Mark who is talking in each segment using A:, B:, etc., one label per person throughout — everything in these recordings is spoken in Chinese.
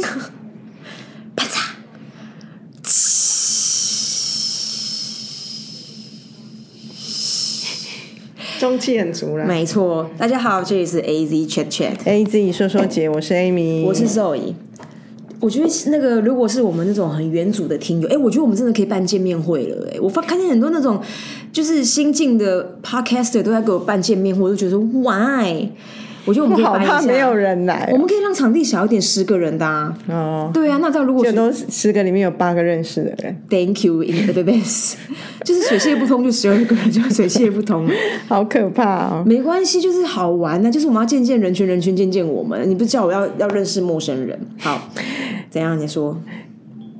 A: 啪嚓，
B: 中气很足了。
A: 没错。大家好，这里是 A Z Chat
B: Chat，A 自己说说姐，我是 Amy，
A: 我是 Zoe。我觉得那个如果是我们那种很原主的听友，哎，我觉得我们真的可以办见面会了。哎，我发看见很多那种就是新进的 Podcaster 都在给我办见面会，我就觉得 Why？我觉得我们可以
B: 好
A: 办一下，
B: 怕没有人来
A: 我们可以让场地小一点，十个人的、啊。
B: 哦。
A: 对啊，那这样如果
B: 就都十个里面有八个认识的人
A: ，Thank you in advance，就是水泄不通，就十二个人就水泄不通。
B: 好可怕哦！
A: 没关系，就是好玩呢、就是我们要见见人群，人群见见我们。你不是叫我要要认识陌生人？好，怎样？你说？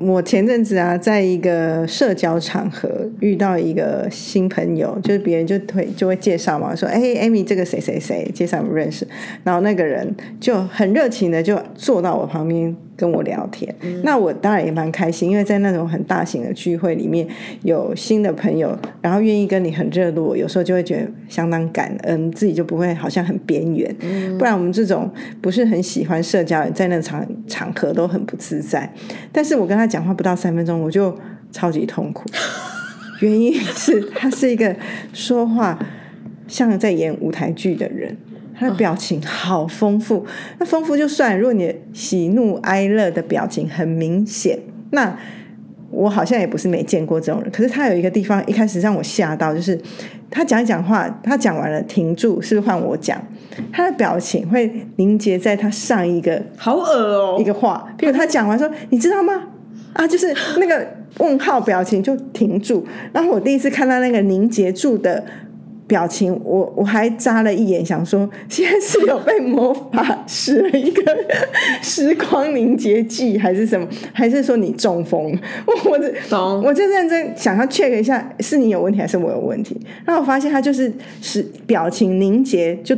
B: 我前阵子啊，在一个社交场合遇到一个新朋友，就是别人就会就会介绍嘛，说：“哎、a m y 这个谁谁谁，介绍我认识。”然后那个人就很热情的就坐到我旁边跟我聊天。那我当然也蛮开心，因为在那种很大型的聚会里面有新的朋友，然后愿意跟你很热络，有时候就会觉得相当感恩，自己就不会好像很边缘。不然我们这种不是很喜欢社交，在那场场合都很不自在。但是我跟他讲话不到三分钟，我就超级痛苦。原因是他是一个说话像在演舞台剧的人，他的表情好丰富。那丰富就算，如果你的喜怒哀乐的表情很明显，那我好像也不是没见过这种人。可是他有一个地方一开始让我吓到，就是他讲一讲话，他讲完了停住，是不是换我讲？他的表情会凝结在他上一个
A: 好恶哦、
B: 一个话，譬如他讲完说，你知道吗？啊，就是那个问号表情就停住，然后我第一次看到那个凝结住的表情，我我还眨了一眼，想说现在是有被魔法使了一个时光凝结剂，还是什么？还是说你中风？我我这
A: 懂
B: 我就认真想要 check 一下，是你有问题还是我有问题？然后我发现他就是是表情凝结就。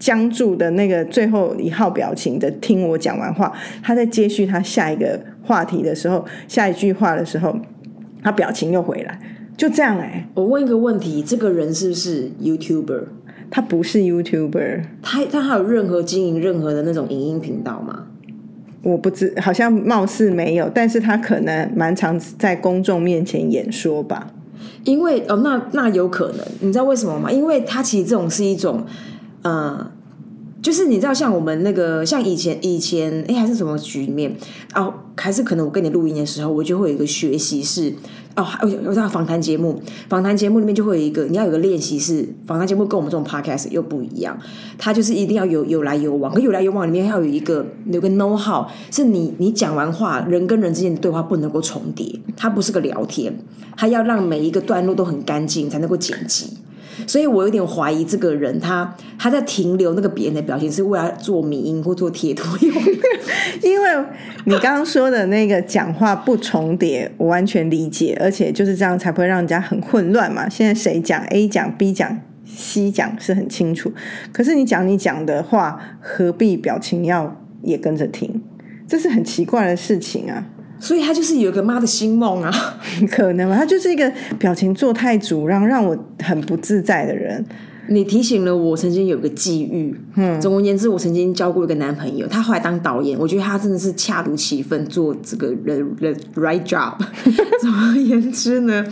B: 僵住的那个最后一号表情的，听我讲完话，他在接续他下一个话题的时候，下一句话的时候，他表情又回来，就这样哎、
A: 我问一个问题：这个人是不是 YouTuber？
B: 他不是 YouTuber，
A: 他他还有任何经营任何的那种影音频道吗？
B: 我不知，好像貌似没有，但是他可能蛮常在公众面前演说吧。
A: 因为哦，那那有可能，你知道为什么吗？因为他其实这种是一种，呃，就是你知道，像我们那个，像以前以前，哎，还是什么局面哦，还是可能我跟你录音的时候，我就会有一个学习室哦，有有在访谈节目，访谈节目里面就会有一个，你要有个练习室访谈节目跟我们这种 podcast 又不一样，它就是一定要有有来有往，可有来有往里面要有一个有个 know how，是你你讲完话，人跟人之间的对话不能够重叠，它不是个聊天，它要让每一个段落都很干净才能够剪辑。所以我有点怀疑这个人他他在停留那个别人的表情是为了做迷音或做贴图用的。
B: 因为你刚刚说的那个讲话不重叠，我完全理解，而且就是这样才不会让人家很混乱嘛。现在谁讲 A 讲 B 讲 C 讲是很清楚，可是你讲你讲的话，何必表情要也跟着听？这是很奇怪的事情啊。
A: 所以他就是有个妈的新梦啊！
B: 可能吗？他就是一个表情做太主让，让我很不自在的人。
A: 你提醒了我曾经有个际遇，嗯，总而言之，我曾经交过一个男朋友，他后来当导演，我觉得他真的是恰如其分做这个 the the right job。总而言之呢，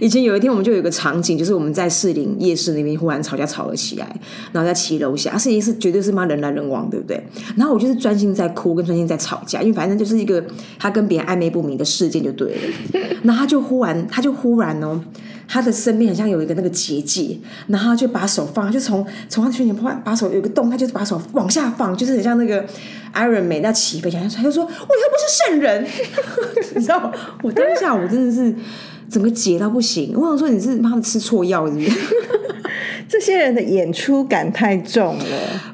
A: 以前有一天我们就有一个场景，就是我们在士林夜市那边忽然吵架吵了起来，然后在骑楼下，士林是绝对是妈人来人往，对不对？然后我就是专心在哭，跟专心在吵架，因为反正就是一个他跟别人暧昧不明的事件就对了。然后他就忽然，他就忽然哦。他的身边好像有一个那个结界，然后就把手放，就从从他的胸前把把手有个洞，他就是把手往下放，就是很像那个 Iron Man 那起飞，然后他就说：“我又不是圣人。”你知道吗？我当下我真的是整个解到不行，我想说你是妈的吃错药是不是？
B: 这些人的演出感太重了。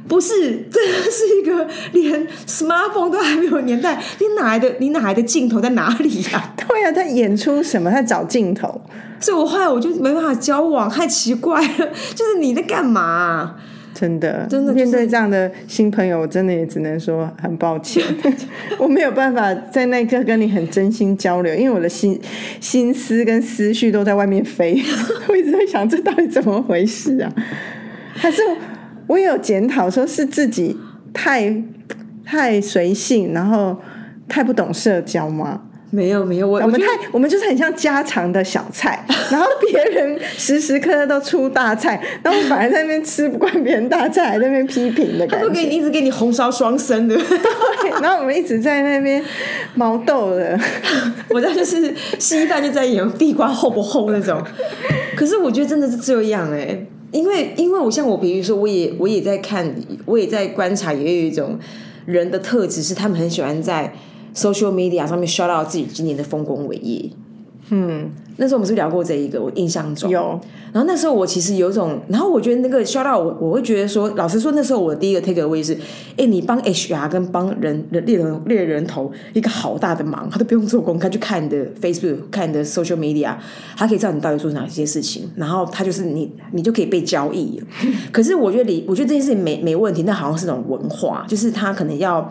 A: 不是，这是一个连 smartphone 都还没有年代，你哪来的你哪来的镜头在哪里呀、
B: 对啊，他演出什么？他找镜头。
A: 所以我后来我就没办法交往，太奇怪了，就是你在干嘛啊、
B: 真的，
A: 真的就是
B: 面对这样的新朋友，我真的也只能说很抱歉，我没有办法在那一刻跟你很真心交流，因为我的心心思跟思绪都在外面飞，我一直在想这到底怎么回事啊？还是我有检讨，说是自己太太随性，然后太不懂社交吗？
A: 没有没有，我
B: 我们太我们就是很像家常的小菜，然后别人时时刻刻都出大菜，然后反而在那边吃不惯别人大菜，还在那边批评的感觉。
A: 都给你一直给你红烧双生的，
B: 对然后我们一直在那边毛豆的，
A: 我在就是稀饭就在演地瓜厚不厚那种。可是我觉得真的是这样哎、因为因为我像我，比如说我也我也在看，我也在观察，也有一种人的特质是他们很喜欢在 social media 上面刷到自己今年的丰功伟业。
B: 嗯，
A: 那时候我们是聊过这一个，我印象中
B: 有
A: 然后那时候我其实有一种，然后我觉得那个 shout out，我我会觉得说，老实说，那时候我的第一个 take away 是，哎，你帮 HR 跟帮人人猎人猎人头一个好大的忙，他都不用做功课，去看你的 Facebook，看你的 social media，他可以知道你到底做哪些事情，然后他就是你，你就可以被交易。可是我觉得你，我觉得这件事情没没问题，那好像是种文化，就是他可能要。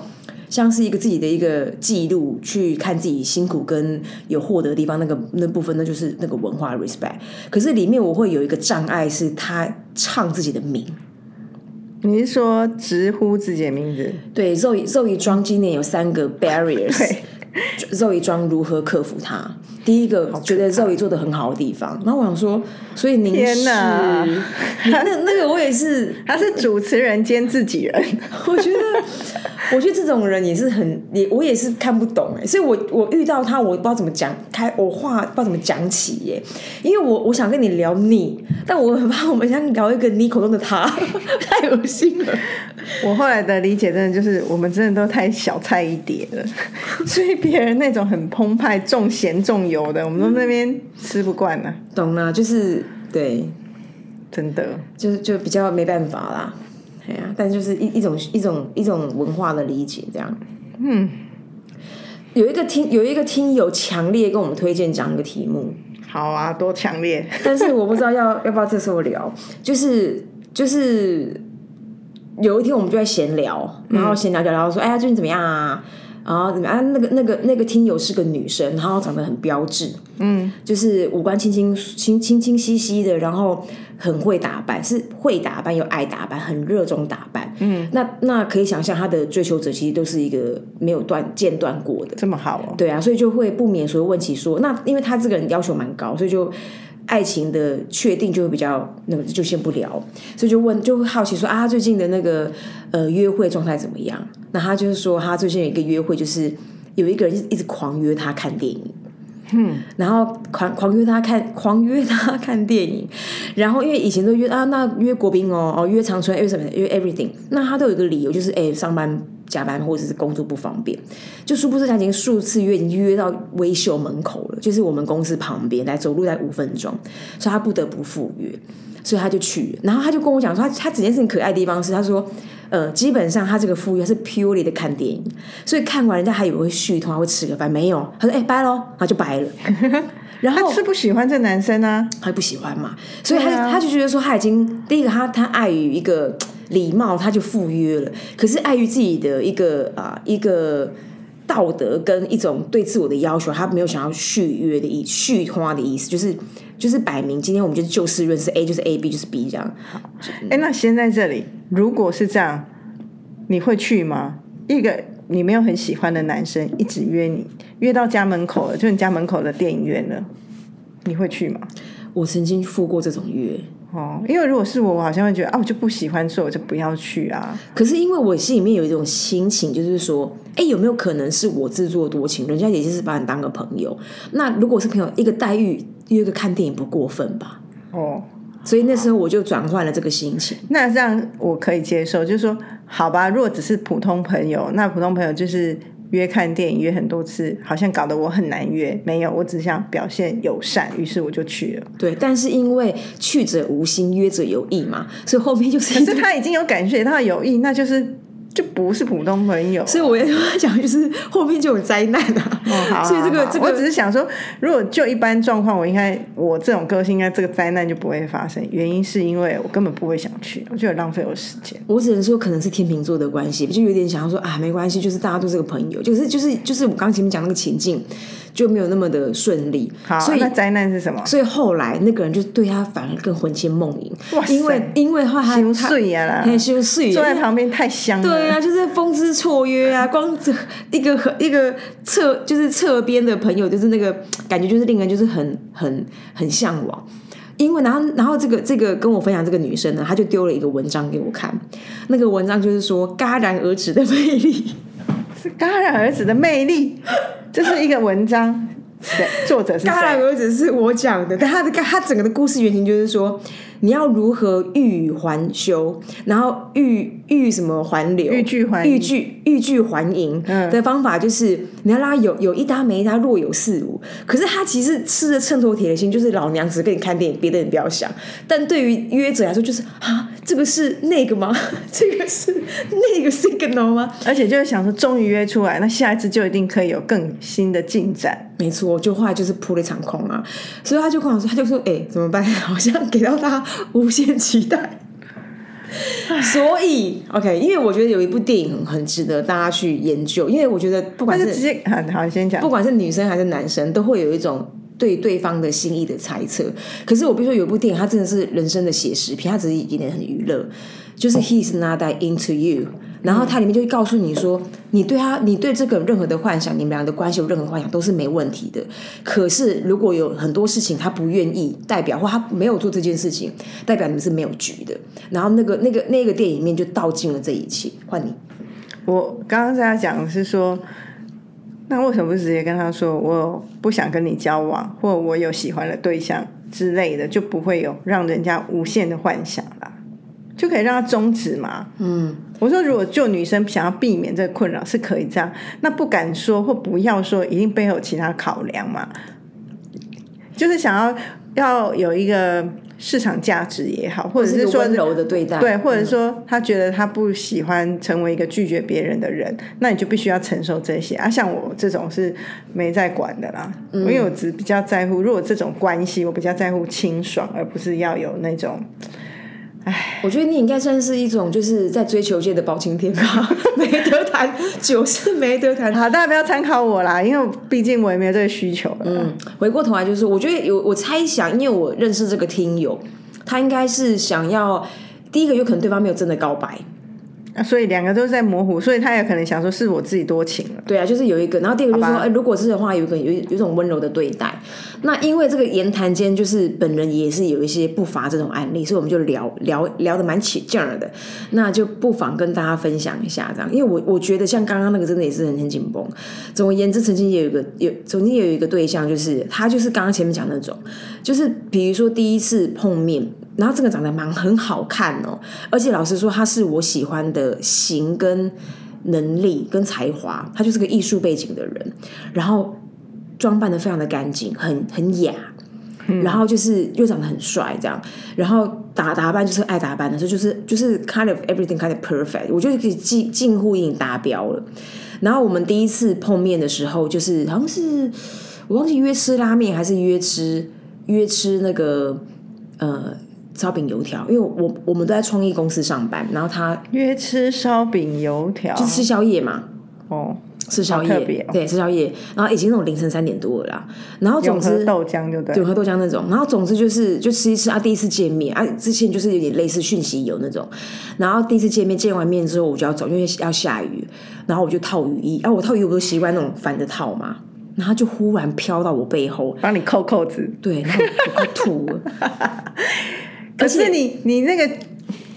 A: 像是一个自己的一个记录，去看自己辛苦跟有获得的地方，那个那部分，那就是那个文化 respect。可是里面我会有一个障碍，是他唱自己的名。
B: 你是说直呼自己的名字？
A: 对，Zoe Zoe 庄今年有三个 barriers，
B: 对
A: Zoe 庄如何克服它？第一个觉得 Zoe 做的很好的地方，然后我想说，所以您是
B: 天哪。
A: 你那那个我也是，
B: 他是主持人兼自己人，
A: 我觉得，我觉得这种人也是很，也我也是看不懂哎，所以我我遇到他，我不知道怎么讲，开我话不知道怎么讲起耶，因为我我想跟你聊你，但我很怕我们想聊一个你口中的他，太恶心了。
B: 我后来的理解真的就是，我们真的都太小菜一碟了，所以别人那种很澎湃、重咸重油的，我们都那边吃不惯呢、
A: 懂了，就是对，
B: 真的。
A: 就是就比较没办法啦，哎呀、但就是一一种一种一种文化的理解这样。
B: 嗯，
A: 有一个听有一个听友强烈跟我们推荐讲一个题目，
B: 好啊，多强烈！
A: 但是我不知道要 要不要这时候聊，就是就是有一天我们就在闲聊，然后闲聊聊聊说，哎呀最近怎么样啊？啊怎么？啊那个那个那个听友是个女生，然后长得很标致，
B: 嗯，
A: 就是五官清清清清清晰晰的，然后很会打扮，是会打扮又爱打扮，很热衷打扮。嗯，那那可以想象他的追求者其实都是一个没有断间断过的。
B: 这么好哦，
A: 对啊，所以就会不免说问起说，那因为他这个人要求蛮高，所以就爱情的确定就会比较那个就先不聊，所以就问就会好奇说啊，最近的那个呃约会状态怎么样？那他就是说他最近有一个约会，就是有一个人一直狂约他看电影。嗯，然后狂狂约他看，狂约他看电影，然后因为以前都约啊，那约国宾哦，哦约长春，约什么，约 everything，那他都有一个理由，就是哎上班加班或者是工作不方便，就殊不知他已经数次约，已经约到微秀门口了，就是我们公司旁边，来走路在五分钟，所以他不得不赴约，所以他就去，然后他就跟我讲说，他他整件事情可爱的地方是，他说，呃，基本上他这个赴约是 purely 的看电影，所以看完人家还以为会续通，会吃个饭，没有，他说哎拜喽，然后就拜了，然后
B: 他是不喜欢这男生啊，
A: 他不喜欢嘛，所以他、
B: 啊
A: 他就觉得说他已经第一个他他碍于一个礼貌，他就赴约了，可是碍于自己的一个啊、一个道德跟一种对自我的要求，他没有想要续约的意续花的意思，就是就是摆明今天我们就是就事论事，A 就是 A，B 就是 B 这样。
B: 哎，那先在这里，如果是这样，你会去吗？一个你没有很喜欢的男生一直约你，约到家门口了，就你家门口的电影院了，你会去吗？
A: 我曾经赴过这种约，
B: 哦，因为如果是我，我好像会觉得啊，我就不喜欢，所以我就不要去啊。
A: 可是因为我心里面有一种心情，就是说，哎，有没有可能是我自作多情？人家也就是把你当个朋友。那如果是朋友，一个待遇约个看电影不过分吧？
B: 哦，
A: 所以那时候我就转换了这个心情。
B: 那这样我可以接受，就是说，好吧，如果只是普通朋友，那普通朋友就是约看电影约很多次，好像搞得我很难约。没有，我只想表现友善，于是我就去了。
A: 对，但是因为去者无心，约者有意嘛，所以后面就是
B: 可是他已经有感觉到有意，那就是就不是普通朋友。
A: 所以我也想，就是后面就有灾难啊。
B: 哦好
A: 所以这个这个
B: 我只是想说，如果就一般状况，我应该我这种个性，应该这个灾难就不会发生。原因是因为我根本不会想去，我觉得浪费我时间。
A: 我只能说，可能是天秤座的关系，就有点想要说啊，没关系，就是大家都是个朋友，就是就是就是我刚前面讲那个情境就没有那么的顺利，
B: 好，
A: 所以
B: 那灾难是什么？
A: 所以后来那个人就对他反而更魂牵梦萦
B: 哇，
A: 因为因为后来他
B: 碎呀啦，
A: 很心碎，
B: 坐在旁边太香了。
A: 对对啊，就是风姿绰约啊，光这一个一个侧就是侧边的朋友，就是那个感觉，就是令人就是很很很向往。因为然后然后这个这个跟我分享这个女生呢，她就丢了一个文章给我看，那个文章就是说戛然而止的魅力，
B: 是戛然而止的魅力，这是一个文章，作者是
A: 当然而止是我讲的，但他的他整个的故事原型就是说。你要如何欲语还休，然后欲欲什么还流，
B: 欲拒还
A: 欲拒欲拒还迎的方法，就是你要拉有有一搭没一搭，若有似无。可是他其实吃着秤砣铁的心，就是老娘只跟你看电影，别的你不要想。但对于约者来说，就是啊，这个是那个吗？这个是那个 signal 吗？
B: 而且就是想说，终于约出来，那下一次就一定可以有更新的进展。
A: 没错，就后来就是扑了一场空啊。所以他就跟我说，他就说，哎，怎么办？好像给到他。无限期待，所以 OK，因为我觉得有一部电影很很值得大家去研究，因为我觉得不管是
B: 直接好，好先讲，
A: 不管是女生还是男生，都会有一种对对方的心意的猜测。可是我比如说有一部电影，它真的是人生的写实片，它只是一点点很娱乐，就是 He's not that into you。然后它里面就会告诉你说，你对他，你对这个任何的幻想，你们俩的关系有任何幻想都是没问题的。可是如果有很多事情他不愿意，代表或他没有做这件事情，代表你们是没有局的。然后那个那个那个电影里面就道尽了这一切。换你，
B: 我刚刚在他讲是说，那为什么不直接跟他说，我不想跟你交往，或我有喜欢的对象之类的，就不会有让人家无限的幻想了。就可以让他终止嘛？嗯，我说如果就女生想要避免这个困扰，是可以这样。那不敢说或不要说，一定背后有其他考量嘛？就是想要要有一个市场价值也好，或者是说
A: 温柔的对待，
B: 对，或者说他觉得他不喜欢成为一个拒绝别人的人，那你就必须要承受这些啊。像我这种是没在管的啦，因为我只比较在乎，如果这种关系，我比较在乎清爽，而不是要有那种。
A: 唉，我觉得你应该算是一种就是在追求界的包青天吧，没得谈，酒是没得谈。
B: 好，大家不要参考我啦，因为毕竟我也没有这个需求。嗯，
A: 回过头来就是，我觉得有我猜想，因为我认识这个听友，他应该是想要第一个有可能对方没有真的告白。
B: 所以两个都是在模糊，所以他也可能想说是我自己多情了。
A: 对啊，就是有一个，然后第二个就是说，哎，如果是的话，有一个有有种温柔的对待。那因为这个言谈间，就是本人也是有一些不乏这种案例，所以我们就聊聊聊的蛮起劲儿的。那就不妨跟大家分享一下这样，因为我我觉得像刚刚那个真的也是很很紧绷。总而言之，曾经也有一个有曾经也有一个对象，就是他就是刚刚前面讲那种，就是比如说第一次碰面。然后这个长得蛮很好看哦，而且老实说，他是我喜欢的型跟能力跟才华，他就是个艺术背景的人，然后装扮的非常的干净，很很雅，然后就是又长得很帅，这样，然后打打扮就是爱打扮的，所以就是就是 kind of everything kind of perfect，我觉得可以近近乎已经达标了。然后我们第一次碰面的时候，就是好像是我忘记约吃拉面还是约吃约吃那个呃。烧饼油条，因为我我们都在创意公司上班，然后他
B: 约吃烧饼油条，
A: 就吃宵夜嘛。哦，吃宵夜，对，吃宵夜，然后已经那种凌晨三点多了啦。然后总之
B: 豆浆就对，
A: 就喝豆浆那种。然后总之就是就吃一吃啊，第一次见面啊，之前就是有点类似讯息油那种。然后第一次见面，见完面之后我就要走，因为要下雨，然后我就套雨衣。啊，我套雨衣不是习惯那种反着套嘛，然后就忽然飘到我背后，
B: 帮你扣扣子，
A: 对，然后我快吐了。
B: 可是你你那个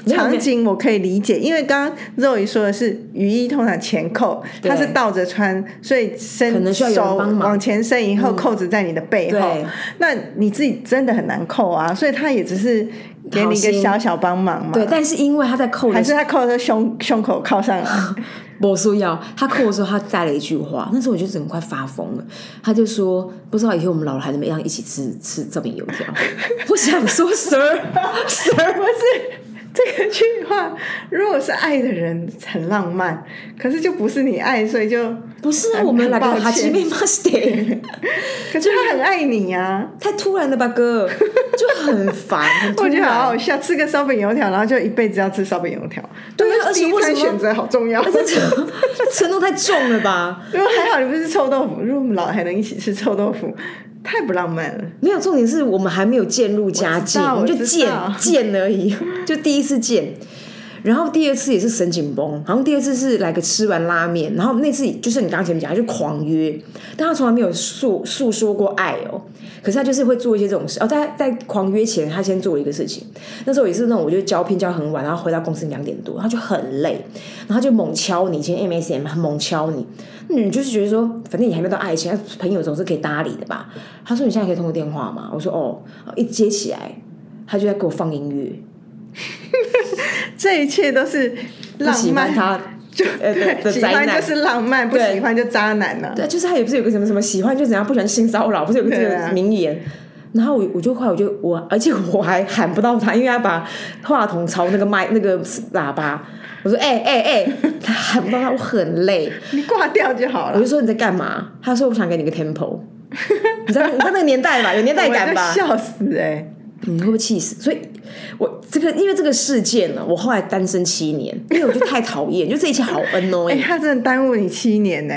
B: 场景我可以理解，因为刚刚肉姨说的是雨衣通常前扣，它是倒着穿，所以伸手往前伸以后，扣子在你的背后，那你自己真的很难扣啊，所以他也只是给你一个小小帮忙嘛。
A: 对，但是因为他在扣，
B: 还是他扣在胸胸口靠上来。
A: 我说要他扣的时候，他带了一句话，那时候我就整快发疯了。他就说：“不知道以后我们老了还能不能一起吃吃这饼油条？”我想说，Sir，Sir，
B: 不是。这个句话，如果是爱的人很浪漫，可是就不是你爱，所以就
A: 不是啊。我们来个哈基米马斯蒂，
B: 可是他很爱你呀。
A: 太突然了吧，哥，就很烦。
B: 我觉得好好笑，吃个烧饼油条，然后就一辈子要吃烧饼油条。
A: 对啊，而且为什么
B: 选择好重要？
A: 这程度太重了吧？
B: 因为还好你不是臭豆腐，如果我们老还能一起吃臭豆腐。太不浪漫了。
A: 没有重点是我们还没有渐入佳境，我们就见见而已，就第一次见。然后第二次也是神紧绷，然后第二次是来个吃完拉面，然后那次就是你刚前面讲，他就狂约，但他从来没有诉诉说过爱哦。可是他就是会做一些这种事哦。在在狂约前，他先做了一个事情。那时候也是那种，我就交片交很晚，然后回到公司两点多，他就很累，然后就猛敲你，以前 MSM 很猛敲你。你就是觉得说，反正你还没到爱情，朋友总是可以搭理的吧？他说你现在可以通个电话吗？我说哦，一接起来，他就在给我放音乐。
B: 这一切都是浪漫，
A: 他就对
B: 喜欢就是浪漫，不喜欢就渣男呢。
A: 对，就是他也不是有个什么什么喜欢就怎样，不喜欢性骚扰，不是有个这个名言。然后我我就后来我就我，而且我还喊不到他，因为他把话筒朝那个麦那个喇叭。我说哎哎哎，他喊不到他，我很累。
B: 你挂掉就好了。
A: 我就说你在干嘛？他说我想给你个 tempo。你知道你知道那个年代吧？有年代感吧？
B: 笑死哎！
A: 你会不会气死？所以，我这个因为这个事件呢，我后来单身七年，因为我就太讨厌，就这一切好 annoying。
B: 哎，他真的耽误你七年呢，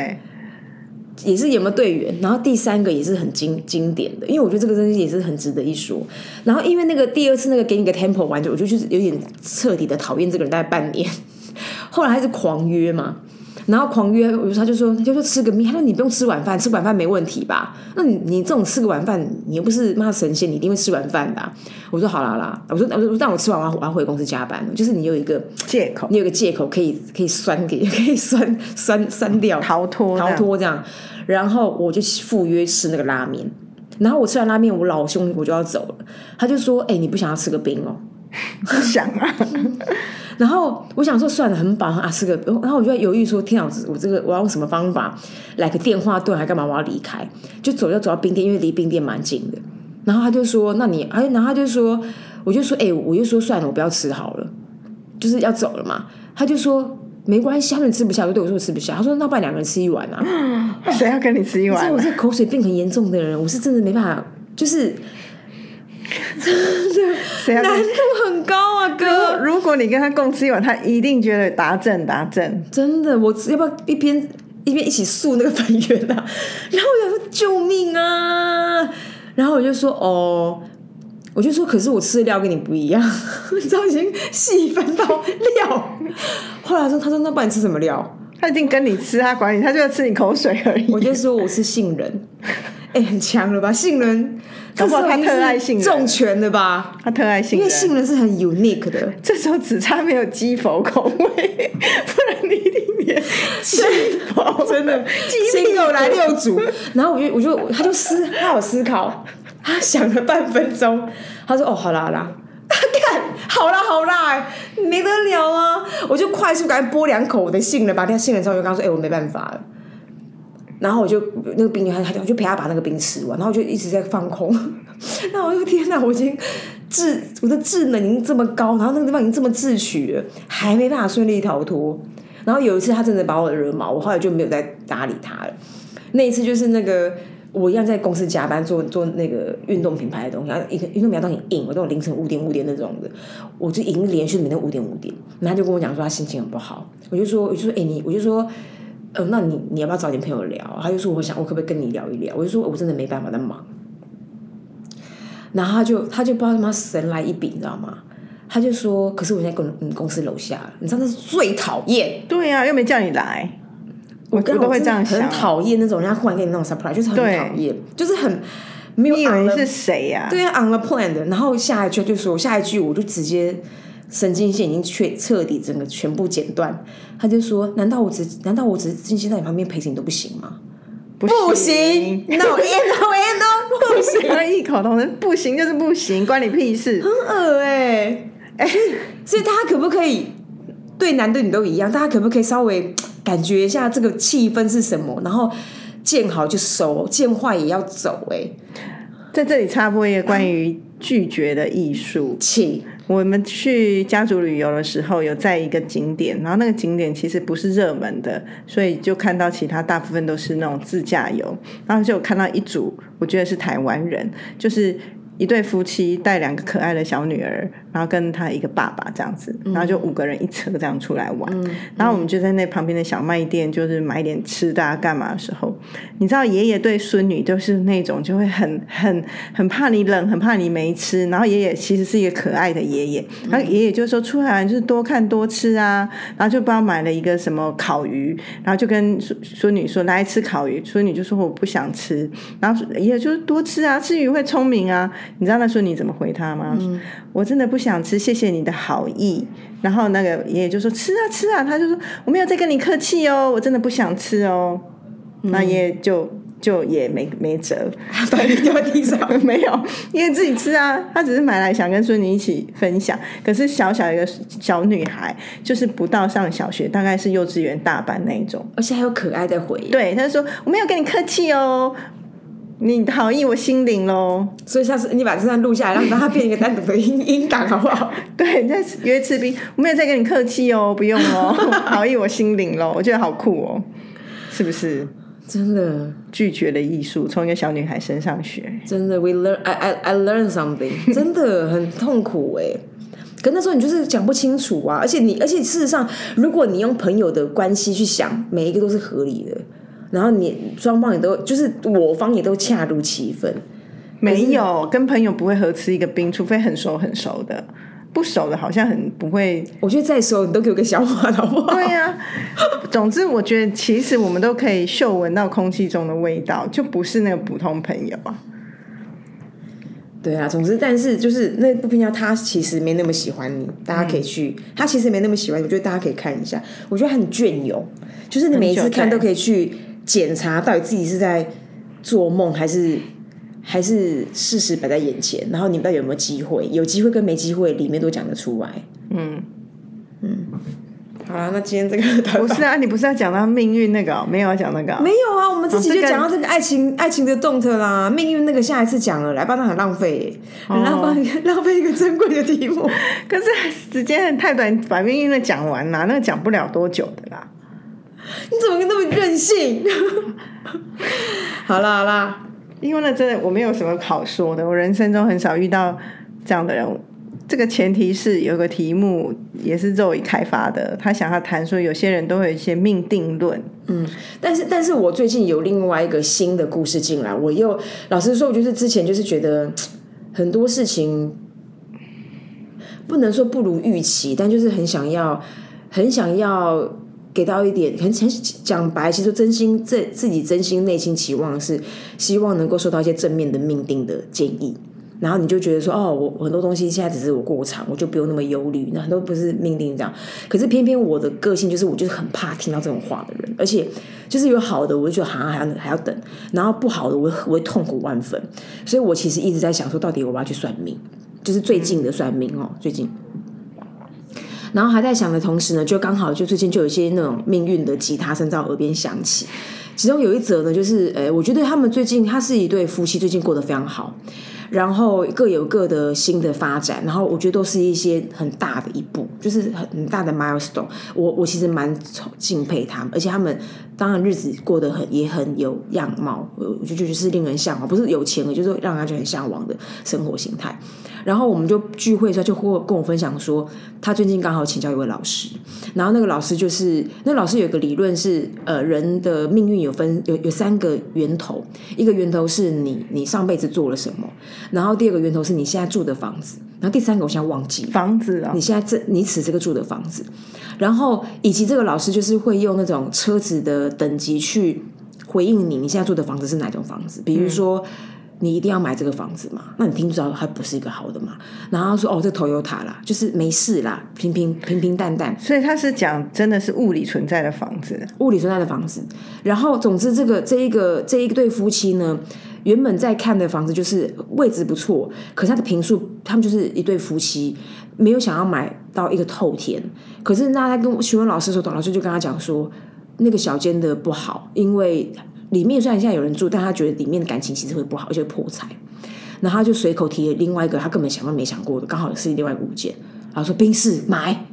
A: 也是有没有队员？然后第三个也是很经经典的，因为我觉得这个东西也是很值得一说。然后因为那个第二次那个给你个 temple 完，就我就就是有点彻底的讨厌这个人，大概半年。后来还是狂约嘛。然后狂约，我他就说，他就说吃个面，他说你不用吃晚饭，吃晚饭没问题吧？那你你这种吃个晚饭，你又不是妈神仙，你一定会吃晚饭的。我说好啦啦，我说我说让我吃完完我要回公司加班，就是你有一个
B: 借口，
A: 你有个借口可以可以酸给 可以酸酸酸掉
B: 逃脱
A: 逃脱这样。然后我就赴约吃那个拉面，然后我吃完拉面，我老兄我就要走了，他就说，哎，你不想要吃个冰哦？
B: 想啊。
A: 然后我想说算了，很饱啊，是个。然后我就在犹豫说：天啊，我这个我要用什么方法来个电话盾，还干嘛？我要离开，就走要走到冰店，因为离冰店蛮近的。然后他就说：那你哎，然后他就说，我就说哎，我就说算了，我不要吃好了，就是要走了嘛。他就说没关系，他们吃不下，就对我说我吃不下。他说那不然两个人吃一碗
B: 啊？谁要跟你吃一碗？
A: 我是口水病很严重的人，我是真的没办法，就是。真的难度很高啊，哥！
B: 如果你跟他共吃一碗，他一定觉得打正打正。
A: 真的，我要不要一边一边一起诉那个粉圆啊？然后我就说救命啊！然后我就说哦，我就说可是我吃的料跟你不一样，你知道已经细分到料。后来说他说那不然吃什么料？
B: 他一定跟你吃，他管你，他就要吃你口水而已。
A: 我就说我是杏仁，哎，很强了吧？杏仁。
B: 搞不好他特爱杏仁，
A: 重拳的吧？
B: 他特爱杏仁，
A: 因为杏仁是很 unique 的。
B: 这时候只差没有鸡佛口味，不然你一定连鸡 佛
A: 真的鸡肉来六组。然后我就我就他就思他有思考，他想了半分钟，他说：“哦，好啦好啦，看好啦好啦，没得了啊！”我就快速赶紧剥两口我的杏仁，把那杏仁之后就跟他说：“哎，我没办法了。”然后我就那个冰，他他我就陪他把那个冰吃完，然后我就一直在放空。那我就天哪，我已经智我的智能已经这么高，然后那个地方已经这么智取了，还没办法顺利逃脱。然后有一次他真的把我惹毛，我后来就没有再搭理他了。那一次就是那个我一样在公司加班做做那个运动品牌的东西，然后一个运动品牌都很硬，我都凌晨五点五点那种的，我就已经连续每天五点五点。然后他就跟我讲说他心情很不好，我就说我就说哎你我就说。呃，那你你要不要找点朋友聊？他就说我想我可不可以跟你聊一聊？我就说我真的没办法在忙。然后他就他就不知道他妈神来一笔，你知道吗？他就说，可是我现在公你公司楼下，你知道那是最讨厌。
B: 对呀，又没叫你来，我我都会这样想，
A: 很讨厌那种人家忽然给你那种 surprise，就是很讨厌，就是很没有。
B: 你以为是谁呀？
A: 对呀，on the plan 的。然后下一句就说，下一句我就直接。神经线已经彻彻底整个全部剪断，他就说：“难道我只难道我只是静心在你旁边陪着你都不行吗？
B: 不
A: 行，no no no，不行，
B: 异口同声，不行就是不行，关你屁事，
A: 很恶哎哎，所以大家可不可以对男对女都一样？大家可不可以稍微感觉一下这个气氛是什么？然后见好就收，见坏也要走哎。
B: 在这里插播一个关于拒绝的艺术，
A: 请。
B: 我们去家族旅游的时候，有在一个景点，然后那个景点其实不是热门的，所以就看到其他大部分都是那种自驾游，然后就看到一组，我觉得是台湾人，就是一对夫妻带两个可爱的小女儿，然后跟他一个爸爸这样子，然后就五个人一车这样出来玩。然后我们就在那旁边的小卖店，就是买点吃的啊，干嘛的时候，你知道爷爷对孙女都是那种就会很 很很怕你冷，很怕你没吃。然后爷爷其实是一个可爱的爷爷，然后爷爷就说出来玩就是多看多吃啊，然后就帮我买了一个什么烤鱼，然后就跟孙孙女说来吃烤鱼，孙女就说我不想吃，然后爷爷就多吃啊，吃鱼会聪明啊。你知道那孙女怎么回他吗？我真的不想吃，谢谢你的好意。然后那个爷爷就说吃啊吃啊，他就说我没有在跟你客气哦，我真的不想吃哦。那爷爷就就也没没辙，
A: 把你掉地上。
B: 没有，因为自己吃啊，他只是买来想跟孙女一起分享。可是小小一个小女孩，就是不到上小学，大概是幼稚园大班那一种，
A: 而且还有可爱的回应。
B: 对，他就说我没有跟你客气哦。你好意我心领喽，
A: 所以下次你把这段录下来，让让它变一个单独的音音档，好不好？
B: 对，在约吃冰，我没有再跟你客气哦，不用哦，好意我心领喽，我觉得好酷哦，是不是？
A: 真的
B: 拒绝的艺术，从一个小女孩身上学，
A: 真的，we learn I I I learn something，真的很痛苦哎。可那时候你就是讲不清楚啊，而且你而且事实上，如果你用朋友的关系去想，每一个都是合理的。然后你双方也都就是我方也都恰如其分，
B: 没有跟朋友不会合吃一个冰，除非很熟很熟的，不熟的好像很不会。
A: 我觉得再熟你都给我个想法好不好？
B: 对呀，总之我觉得其实我们都可以嗅闻到空气中的味道，就不是那个普通朋友啊。
A: 对啊，总之但是就是那部片叫他其实没那么喜欢你，大家可以去。他其实没那么喜欢，我觉得大家可以看一下，我觉得很隽永，就是你每一次看都可以去。检查到底自己是在做梦，还是还是事实摆在眼前？然后你们到底有没有机会？有机会跟没机会里面都讲得出来。嗯嗯，好了，那今天这个
B: 不是啊，你不是要讲到命运那个？没有要讲那个？
A: 没有啊，我们自己就讲到这个爱情爱情的动特啦。命运那个下一次讲了，来，不然很浪费，很浪费浪费一个珍贵的题目。
B: 可是时间太短，把命运的讲完啦，那个讲不了多久的啦。
A: 你怎么那么任性？好啦好啦，
B: 因为呢，真的我没有什么好说的。我人生中很少遇到这样的人。这个前提是有个题目也是肉以开发的，他想要谈说有些人都会有一些命定论。
A: 嗯，但是但是我最近有另外一个新的故事进来，我又老实说，我就是之前就是觉得很多事情不能说不如预期，但就是很想要很想要。给到一点很很讲白，其实真心自自己真心内心期望是希望能够收到一些正面的命定的建议，然后你就觉得说哦，我很多东西现在只是我过场，我就不用那么忧虑，那很多不是命定这样。可是偏偏我的个性就是，我就是很怕听到这种话的人，而且就是有好的，我就觉得好像还要还要等，然后不好的，我我会痛苦万分。所以我其实一直在想说，到底我要去算命，就是最近的算命哦，最近。然后还在想的同时呢，就刚好就最近就有一些那种命运的吉他声在我耳边响起，其中有一则呢，就是诶，我觉得他们最近他是一对夫妻，最近过得非常好，然后各有各的新的发展，然后我觉得都是一些很大的一步，就是很大的 milestone。我我其实蛮敬佩他们，而且他们当然日子过得很也很有样貌，我就觉得是令人向往，不是有钱的，就是让人家很向往的生活形态。然后我们就聚会的时候，就会跟我分享说，他最近刚好请教一位老师，然后那个老师就是，那老师有一个理论是，呃，人的命运有分有有三个源头，一个源头是你你上辈子做了什么，然后第二个源头是你现在住的房子，然后第三个我现在忘记
B: 房子啊，
A: 你现在这你此这个住的房子，然后以及这个老师就是会用那种车子的等级去回应你，你现在住的房子是哪种房子，比如说。你一定要买这个房子嘛？那你听不知道它不是一个好的嘛？然后说哦，这头有塔啦，就是没事啦，平平平平淡淡。
B: 所以他是讲真的是物理存在的房子，
A: 物理存在的房子。然后总之，这个这一个这一对夫妻呢，原本在看的房子就是位置不错，可是他的平数，他们就是一对夫妻，没有想要买到一个透天。可是那他跟询问老师说，董老师就跟他讲说，那个小间的不好，因为。里面虽然现在有人住，但他觉得里面的感情其实会不好，而且破财。然后他就随口提了另外一个他根本想都没想过的，刚好是另外一个物件。然后说：“冰室买。”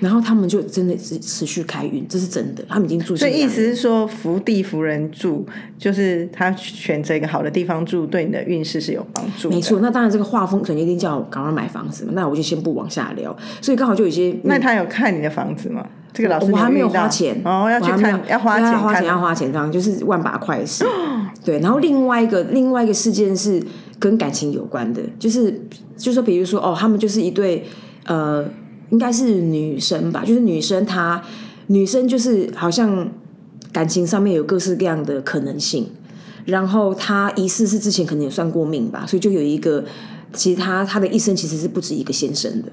A: 然后他们就真的是持续开运，这是真的，他们已经住。
B: 所以意思是说，福地福人住，就是他选择一个好的地方住，对你的运势是有帮助的。
A: 没错，那当然这个画风肯定一定叫我赶快买房子嘛，那我就先不往下聊。所以刚好就有一些
B: 那他有看你的房子吗？这个老师
A: 我还没有花钱
B: 哦，要去看，要花钱
A: 要花钱，要花钱，这样就是万把块的事。对，然后另外一个另外一个事件是跟感情有关的，就是就是说，比如说哦，他们就是一对呃，应该是女生吧，就是女生她女生就是好像感情上面有各式各样的可能性，然后她疑似是之前可能有算过命吧，所以就有一个，其实她她的一生其实是不止一个先生的。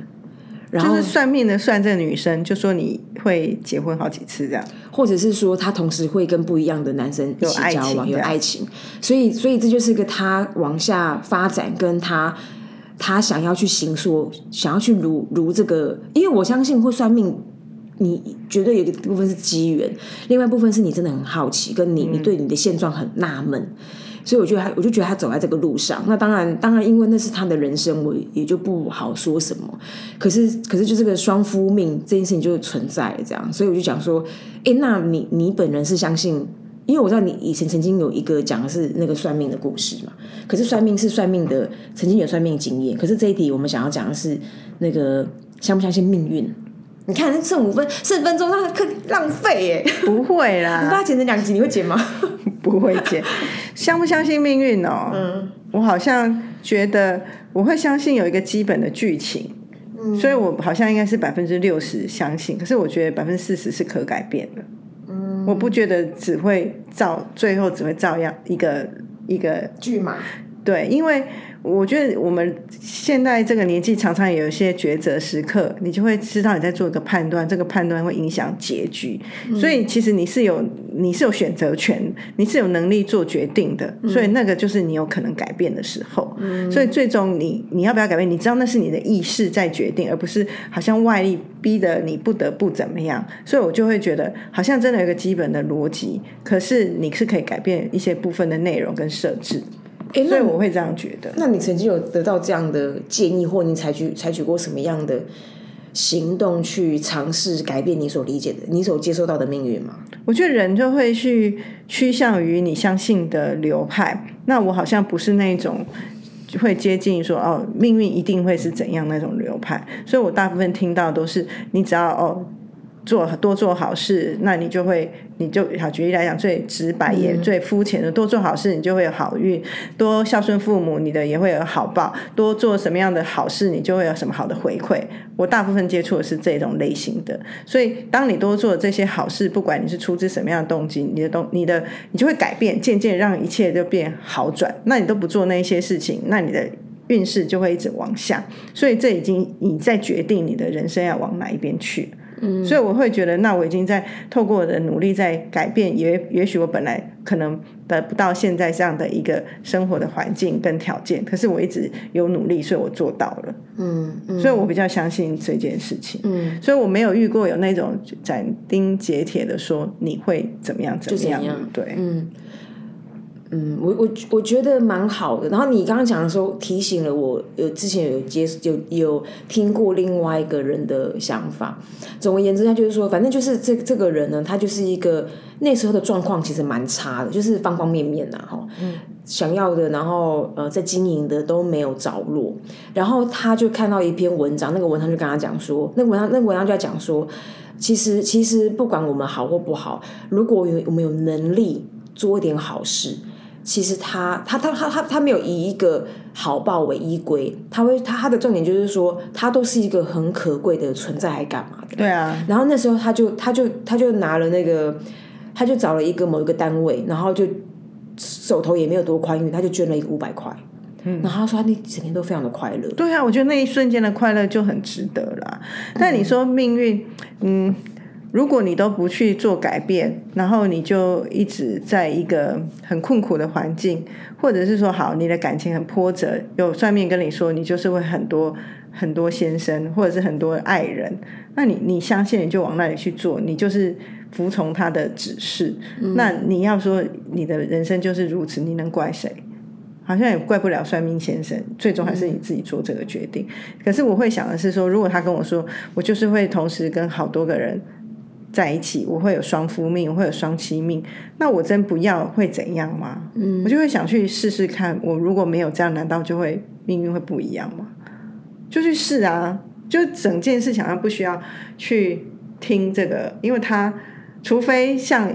A: 然后
B: 就是算命的算这个女生，就说你会结婚好几次这样。
A: 或者是说她同时会跟不一样的男生一起交往，有
B: 情
A: 爱情，所以所以这就是一个她往下发展，跟他他想要去行说，想要去如如这个，因为我相信会算命。你绝对有一部分是机缘，另外一部分是你真的很好奇，跟你你对你的现状很纳闷，所以我觉得他，我就觉得他走在这个路上。那当然，当然，因为那是他的人生，我也就不好说什么。可是，可是就这个双夫命这件事情就存在了，这样，所以我就讲说，诶，那你你本人是相信？因为我知道你以前曾经有一个讲的是那个算命的故事嘛，可是算命是算命的，曾经有算命经验。可是这一题我们想要讲的是那个相不相信命运？你看，那剩五分四分钟，那可浪费耶！
B: 不会啦
A: 你把
B: 啦，
A: 它剪成两集，你会剪吗？
B: 不会剪。相不相信命运哦？嗯，我好像觉得我会相信有一个基本的剧情，所以我好像应该是百分之六十相信，可是我觉得百分之四十是可改变的。我不觉得只会照最后只会照样一个一个
A: 剧嘛，
B: 对，因为我觉得我们现在这个年纪，常常有一些抉择时刻，你就会知道你在做一个判断，这个判断会影响结局。所以其实你是有你是有选择权，你是有能力做决定的。所以那个就是你有可能改变的时候。所以最终你你要不要改变，你知道那是你的意识在决定，而不是好像外力逼得你不得不怎么样。所以我就会觉得好像真的有一个基本的逻辑，可是你是可以改变一些部分的内容跟设置。
A: 哎，
B: 所以我会这样觉得。
A: 那你曾经有得到这样的建议，或你采取采取过什么样的行动去尝试改变你所理解的、你所接受到的命运吗？
B: 我觉得人就会去趋向于你相信的流派。那我好像不是那种会接近说哦，命运一定会是怎样那种流派。所以我大部分听到都是你只要哦做多做好事，那你就会你就好举例来讲，最直白也最肤浅的，多做好事你就会有好运，多孝顺父母，你的也会有好报，多做什么样的好事，你就会有什么好的回馈。我大部分接触的是这种类型的，所以当你多做这些好事，不管你是出自什么样的动机，你的动你的你就会改变，渐渐让一切就变好转。那你都不做那些事情，那你的运势就会一直往下。所以这已经你在决定你的人生要往哪一边去。嗯，所以我会觉得，那我已经在透过我的努力在改变，也也许我本来可能得不到现在这样的一个生活的环境跟条件，可是我一直有努力，所以我做到了。
A: 嗯嗯。
B: 所以我比较相信这件事情。
A: 嗯，
B: 所以我没有遇过有那种斩钉截铁的说你会怎么样怎么样。对，
A: 嗯嗯，我我我觉得蛮好的。然后你刚刚讲的时候提醒了我，有之前有接有有听过另外一个人的想法。总而言之，他就是说，反正就是这这个人呢，他就是一个那时候的状况其实蛮差的，就是方方面面呐、哈，想要的，然后呃，在经营的都没有着落。然后他就看到一篇文章，那个文章就跟他讲说，那个文章那个文章就在讲说，其实其实不管我们好或不好，如果有我们有能力做一点好事，其实他他他他他他没有以一个好报为依归，他会他他的重点就是说，他都是一个很可贵的存在，还干嘛的？
B: 对啊，
A: 然后那时候他就他就他就拿了那个，他就找了一个某一个单位，然后就手头也没有多宽裕，他就捐了一个五百块。嗯，然后他说他那整天都非常的快乐。
B: 对啊，我觉得那一瞬间的快乐就很值得啦。但你说命运，嗯，如果你都不去做改变，然后你就一直在一个很困苦的环境，或者是说好你的感情很波折，有算命跟你说你就是会很多很多先生，或者是很多爱人，那你你相信你就往那里去做，你就是服从他的指示。那你要说你的人生就是如此，你能怪谁？好像也怪不了算命先生，最终还是你自己做这个决定。可是我会想的是说，如果他跟我说，我就是会同时跟好多个人在一起，我会有双夫命，我会有双妻命，那我真不要会怎样吗？嗯，我就会想去试试看，我如果没有这样，难道就会命运会不一样吗？就去试啊，就整件事情好像不需要去听这个，因为他除非像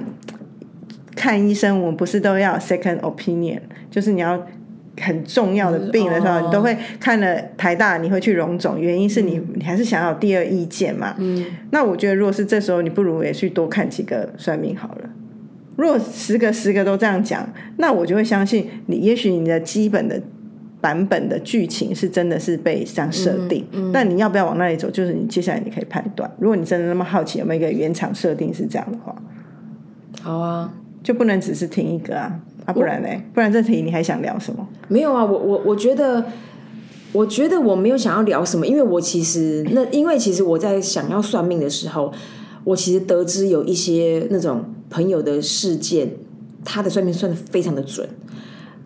B: 看医生，我们不是都要 second opinion，就是你要。很重要的病的时候，你都会看了台大，你会去荣总，原因是你你还是想要第二意见嘛？嗯，那我觉得如果是这时候，你不如也去多看几个算命好了。如果十个十个都这样讲，那我就会相信你。也许你的基本的版本的剧情是真的是被这样设定，但你要不要往那里走，就是你接下来你可以判断。如果你真的那么好奇，有没有一个原厂设定是这样的话，
A: 好啊，
B: 就不能只是听一个啊。啊，不然呢？不然这题你还想聊什么？
A: 没有啊，我我我觉得，我觉得我没有想要聊什么，因为我其实那因为其实我在想要算命的时候，我其实得知有一些那种朋友的事件，他的算命算的非常的准，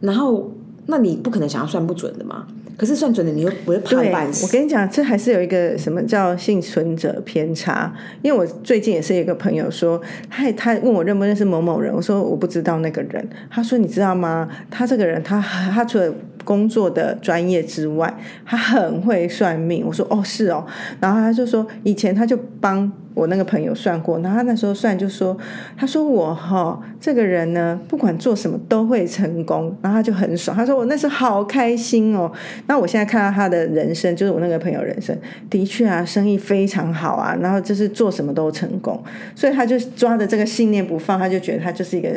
A: 然后那你不可能想要算不准的嘛。可是算准了，你又不会怕半死。
B: 我跟你讲，这还是有一个什么叫幸存者偏差。因为我最近也是一个朋友说，他他问我认不认识某某人，我说我不知道那个人。他说你知道吗？他这个人，他他除了工作的专业之外，他很会算命。我说哦是哦，然后他就说以前他就帮。我那个朋友算过，然后他那时候算就说，他说我哈这个人呢，不管做什么都会成功，然后他就很爽。他说我那时候好开心哦。那我现在看到他的人生，就是我那个朋友人生，的确啊，生意非常好啊，然后就是做什么都成功，所以他就抓着这个信念不放，他就觉得他就是一个。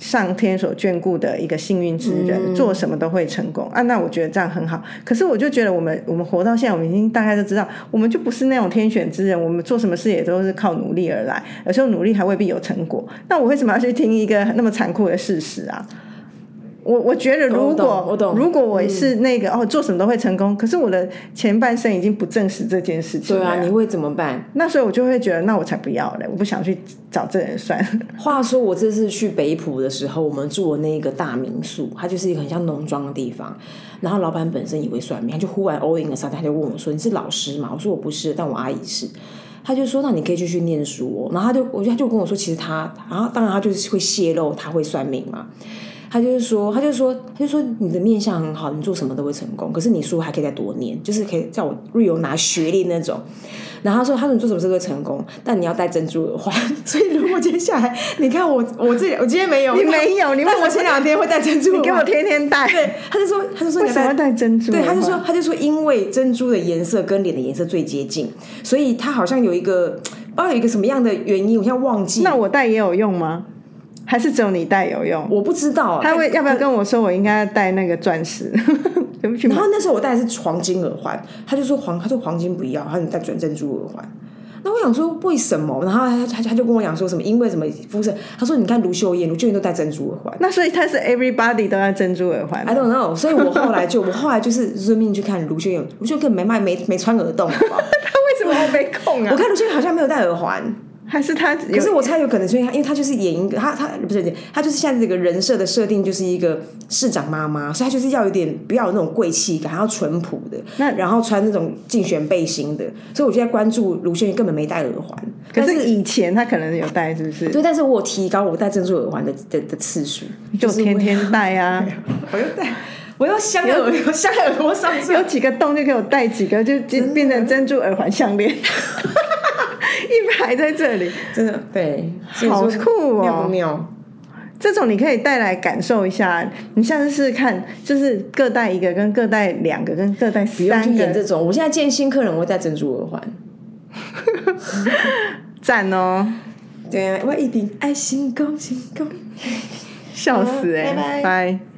B: 上天所眷顾的一个幸运之人，做什么都会成功啊！那我觉得这样很好。可是我就觉得，我们我们活到现在，我们已经大概都知道，我们就不是那种天选之人。我们做什么事也都是靠努力而来，有时候努力还未必有成果。那我为什么要去听一个那么残酷的事实啊？我我觉得，如果如果我是那个哦，做什么都会成功，可是我的前半生已经不证实这件事情。
A: 对啊，你会怎么办？
B: 那所以我就会觉得，那我才不要嘞！我不想去找这人算。
A: 话说，我这次去北浦的时候，我们住的那个大民宿，它就是一个很像农庄的地方。然后老板本身也会算命，他就忽然 all in 的时候，他就问我说：“你是老师吗？”我说：“我不是，但我阿姨是。”他就说：“那你可以继续念书。”然后他就，我觉得他就跟我说：“其实他，然后当然他就是会泄露他会算命嘛。”他就是说，他就说，他就说你的面相很好，你做什么都会成功。可是你书还可以再多念，就是可以叫我瑞友拿学历那种。然后他说，他说你做什么事都会成功，但你要戴珍珠耳环。所以如果接下来你看我，我自己我今天没有，
B: 你没有，你
A: 问我前两天会戴珍珠，
B: 你给我天天戴。
A: 对，他就说，他就说
B: 为什么要戴珍珠？
A: 对，他就说，他就说因为珍珠的颜色跟脸的颜色最接近，所以他好像有一个不知道有一个什么样的原因，我现在忘记。
B: 那我戴也有用吗？还是只有你戴有用？
A: 我不知道。
B: 他会要不要跟我说我应该戴那个钻石？对不起。
A: 然后那时候我戴的是黄金耳环，他就说黄，他说黄金不要，他说你戴转珍珠耳环。那我想说为什么？然后他他他就跟我讲说什么？因为什么肤色？他说你看卢秀燕，卢秀燕都戴珍珠耳环。
B: 那所以他是 everybody 都戴珍珠耳环
A: ？I don't know。所以我后来就我后来就是认命去看卢秀燕，卢秀燕根本没卖没没穿耳洞，好不好？
B: 他为什么会没空啊？
A: 我看卢秀燕好像没有戴耳环。
B: 还是他，
A: 可是我猜有可能是因为他，因为他就是演一个他他不是他就是现在这个人设的设定就是一个市长妈妈，所以他就是要有点不要有那种贵气感，要淳朴的，那然后穿那种竞选背心的，所以我现在关注卢轩根本没戴耳环，
B: 可是以前他可能有戴，是不是？
A: 对，但是我提高我戴珍珠耳环的的的次数，
B: 就天天戴啊，
A: 我又戴，我又镶耳镶耳朵上，
B: 有几个洞就给我戴几个，就变成珍珠耳环项链。一排在这里，
A: 真的对，
B: 好酷
A: 哦！妙不妙？
B: 这种你可以带来感受一下。你下次试试看，就是各带一个，跟各带两个，跟各带三个。
A: 这种，我现在见新客人，我会戴珍珠耳环。
B: 赞哦！
A: 对，我一定爱心，恭喜恭，
B: 笑死哎！拜拜。